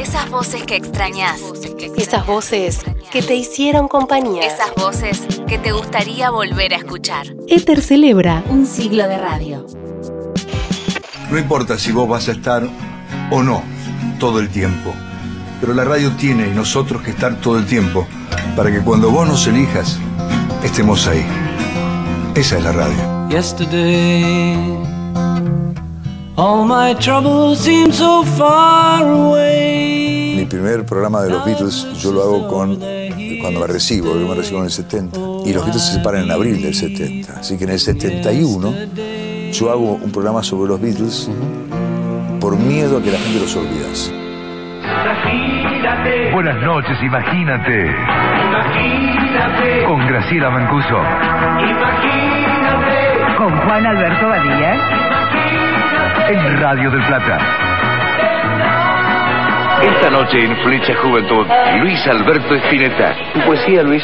Esas voces que extrañas. Esas voces que te hicieron compañía. Esas voces que te gustaría volver a escuchar. Éter celebra Un siglo de radio. No importa si vos vas a estar o no todo el tiempo, pero la radio tiene y nosotros que estar todo el tiempo para que cuando vos nos elijas, estemos ahí. Esa es la radio. Yesterday, all my troubles seem so far away. Mi primer programa de los Beatles yo lo hago con cuando me recibo, yo me recibo en el 70 y los Beatles se separan en abril del 70, así que en el 71 yo hago un programa sobre los Beatles por miedo a que la gente los olvidase. Buenas noches, imagínate. Con Graciela Mancuso. Con Juan Alberto Badía. En Radio del Plata. Esta noche en Flecha Juventud, Luis Alberto Espineta. ¿Tu poesía, Luis?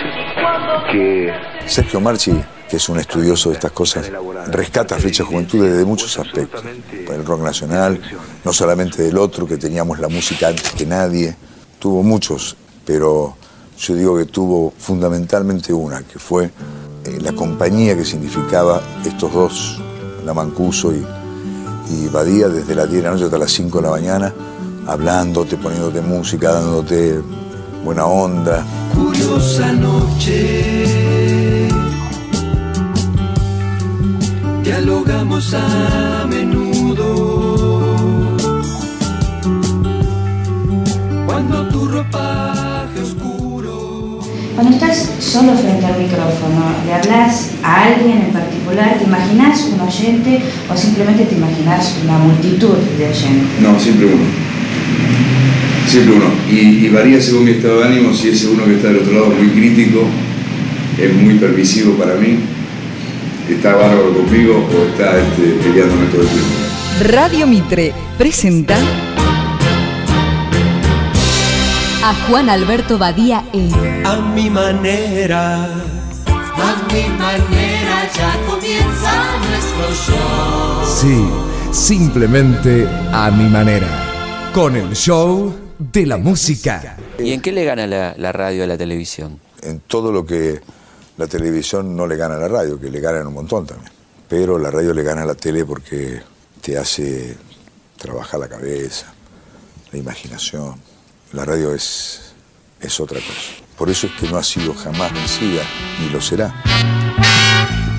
Que Sergio Marchi, que es un estudioso de estas cosas, rescata Flecha Juventud desde muchos aspectos. El rock nacional, no solamente del otro, que teníamos la música antes que nadie, tuvo muchos, pero yo digo que tuvo fundamentalmente una, que fue eh, la compañía que significaba estos dos, la Mancuso y, y Badía, desde las 10 de la noche hasta las 5 de la mañana, hablándote, poniéndote música, dándote buena onda. Curiosa noche. Dialogamos a menudo. Cuando tu oscuro. Cuando estás solo frente al micrófono, le hablas a alguien en particular, ¿te imaginas un oyente o simplemente te imaginas una multitud de oyentes? No, siempre uno. Siempre uno. Y, y varía según mi estado de ánimo, si ese uno que está del otro lado es muy crítico, es muy permisivo para mí, está bárbaro conmigo o está este, peleándome todo el tiempo. Radio Mitre presenta A Juan Alberto Badía en A mi manera. A mi manera ya comienza nuestro show. Sí, simplemente a mi manera. Con el show de la música. ¿Y en qué le gana la, la radio a la televisión? En todo lo que la televisión no le gana a la radio, que le ganan un montón también. Pero la radio le gana a la tele porque te hace trabajar la cabeza, la imaginación. La radio es, es otra cosa. Por eso es que no ha sido jamás vencida, ni lo será.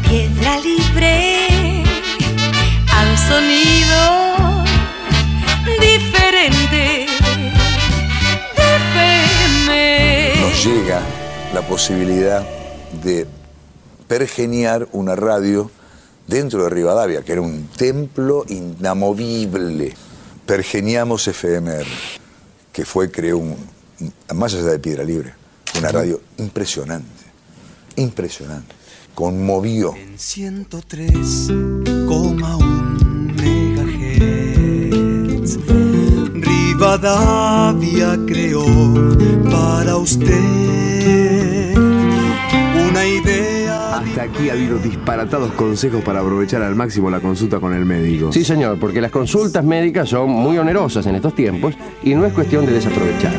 Piedra libre a un sonido diferente de FM. Nos llega la posibilidad de pergeniar una radio dentro de Rivadavia, que era un templo inamovible. Pergeniamos FMR, que fue, creo, un, más allá de Piedra Libre, una radio impresionante, impresionante, conmovió. 103,1 megahertz. Rivadavia creó para usted. Hasta aquí ha habido disparatados consejos para aprovechar al máximo la consulta con el médico. Sí, señor, porque las consultas médicas son muy onerosas en estos tiempos y no es cuestión de desaprovechar.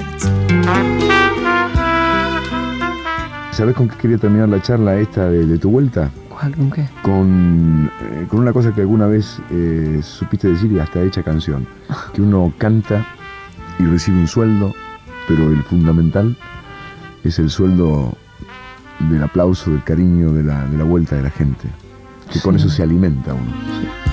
¿Sabes con qué quería terminar la charla esta de, de tu vuelta? ¿Cuál? ¿Con qué? Con, eh, con una cosa que alguna vez eh, supiste decir y hasta hecha canción. Que uno canta y recibe un sueldo, pero el fundamental es el sueldo del aplauso, del cariño, de la, de la vuelta de la gente. Que con eso se alimenta uno.